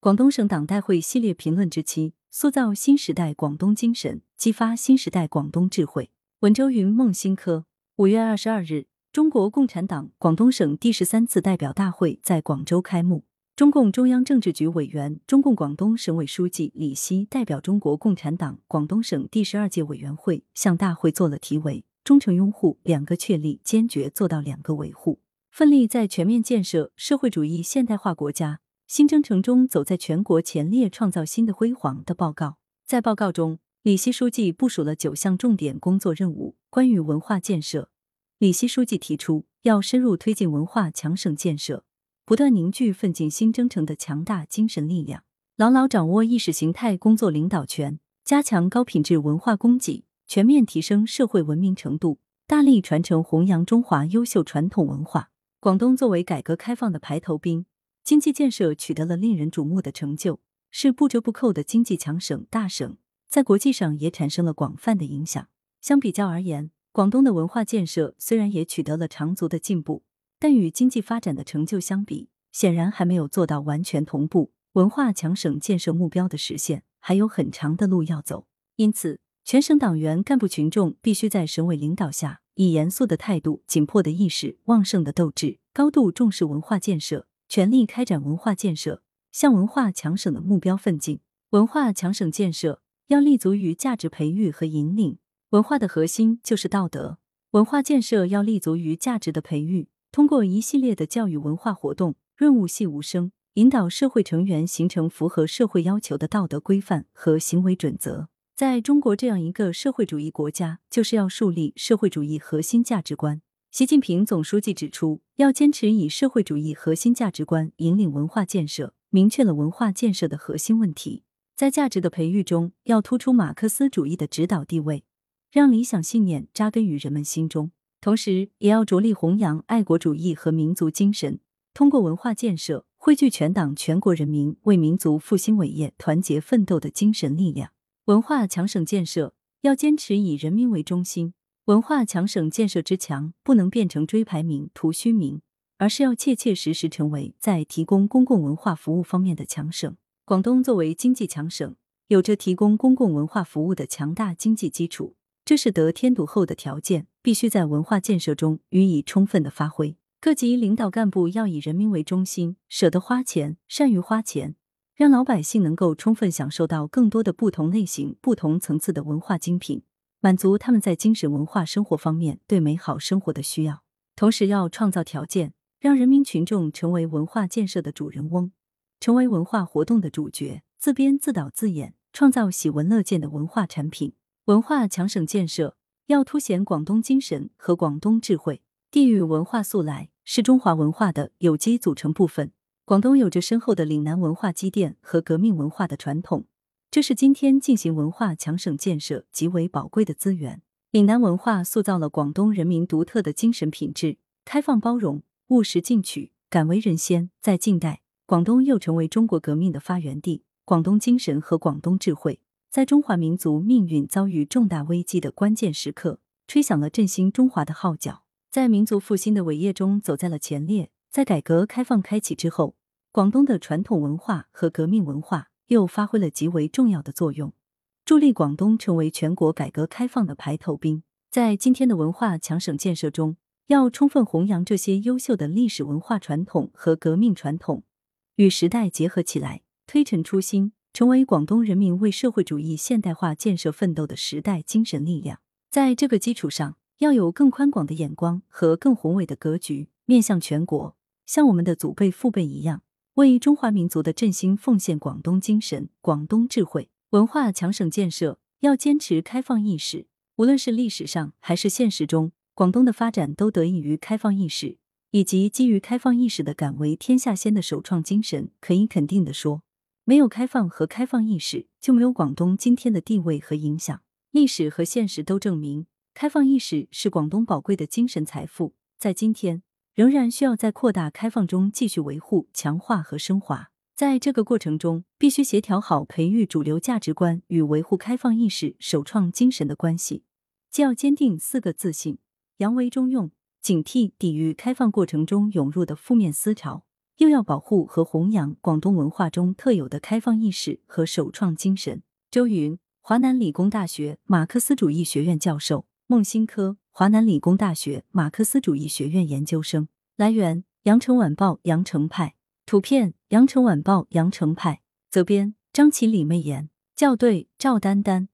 广东省党代会系列评论之七：塑造新时代广东精神，激发新时代广东智慧。文州云、孟新科。五月二十二日，中国共产党广东省第十三次代表大会在广州开幕。中共中央政治局委员、中共广东省委书记李希代表中国共产党广东省第十二届委员会向大会作了题为“忠诚拥护两个确立，坚决做到两个维护，奋力在全面建设社会主义现代化国家新征程中走在全国前列，创造新的辉煌”的报告。在报告中，李希书记部署了九项重点工作任务。关于文化建设，李希书记提出要深入推进文化强省建设。不断凝聚奋进新征程的强大精神力量，牢牢掌握意识形态工作领导权，加强高品质文化供给，全面提升社会文明程度，大力传承弘扬中华优秀传统文化。广东作为改革开放的排头兵，经济建设取得了令人瞩目的成就，是不折不扣的经济强省大省，在国际上也产生了广泛的影响。相比较而言，广东的文化建设虽然也取得了长足的进步。但与经济发展的成就相比，显然还没有做到完全同步。文化强省建设目标的实现还有很长的路要走。因此，全省党员干部群众必须在省委领导下，以严肃的态度、紧迫的意识、旺盛的斗志，高度重视文化建设，全力开展文化建设，向文化强省的目标奋进。文化强省建设要立足于价值培育和引领，文化的核心就是道德。文化建设要立足于价值的培育。通过一系列的教育文化活动，润物细无声，引导社会成员形成符合社会要求的道德规范和行为准则。在中国这样一个社会主义国家，就是要树立社会主义核心价值观。习近平总书记指出，要坚持以社会主义核心价值观引领文化建设，明确了文化建设的核心问题。在价值的培育中，要突出马克思主义的指导地位，让理想信念扎根于人们心中。同时，也要着力弘扬爱国主义和民族精神，通过文化建设汇聚全党全国人民为民族复兴伟业团结奋斗的精神力量。文化强省建设要坚持以人民为中心，文化强省建设之强不能变成追排名、图虚名，而是要切切实实成为在提供公共文化服务方面的强省。广东作为经济强省，有着提供公共文化服务的强大经济基础。这是得天独厚的条件，必须在文化建设中予以充分的发挥。各级领导干部要以人民为中心，舍得花钱，善于花钱，让老百姓能够充分享受到更多的不同类型、不同层次的文化精品，满足他们在精神文化生活方面对美好生活的需要。同时，要创造条件，让人民群众成为文化建设的主人翁，成为文化活动的主角，自编自导自演，创造喜闻乐见的文化产品。文化强省建设要凸显广东精神和广东智慧。地域文化素来是中华文化的有机组成部分。广东有着深厚的岭南文化积淀和革命文化的传统，这是今天进行文化强省建设极为宝贵的资源。岭南文化塑造了广东人民独特的精神品质：开放包容、务实进取、敢为人先。在近代，广东又成为中国革命的发源地。广东精神和广东智慧。在中华民族命运遭遇重大危机的关键时刻，吹响了振兴中华的号角，在民族复兴的伟业中走在了前列。在改革开放开启之后，广东的传统文化和革命文化又发挥了极为重要的作用，助力广东成为全国改革开放的排头兵。在今天的文化强省建设中，要充分弘扬这些优秀的历史文化传统和革命传统，与时代结合起来，推陈出新。成为广东人民为社会主义现代化建设奋斗的时代精神力量。在这个基础上，要有更宽广的眼光和更宏伟的格局，面向全国，像我们的祖辈父辈一样，为中华民族的振兴奉献广东精神、广东智慧。文化强省建设要坚持开放意识，无论是历史上还是现实中，广东的发展都得益于开放意识以及基于开放意识的敢为天下先的首创精神。可以肯定的说。没有开放和开放意识，就没有广东今天的地位和影响。历史和现实都证明，开放意识是广东宝贵的精神财富，在今天仍然需要在扩大开放中继续维护、强化和升华。在这个过程中，必须协调好培育主流价值观与维护开放意识、首创精神的关系，既要坚定四个自信，扬为中用，警惕抵御开放过程中涌入的负面思潮。又要保护和弘扬广东文化中特有的开放意识和首创精神。周云，华南理工大学马克思主义学院教授；孟新科，华南理工大学马克思主义学院研究生。来源：羊城晚报羊城派，图片：羊城晚报羊城派，责编：张琪、李媚妍，校对：赵丹丹。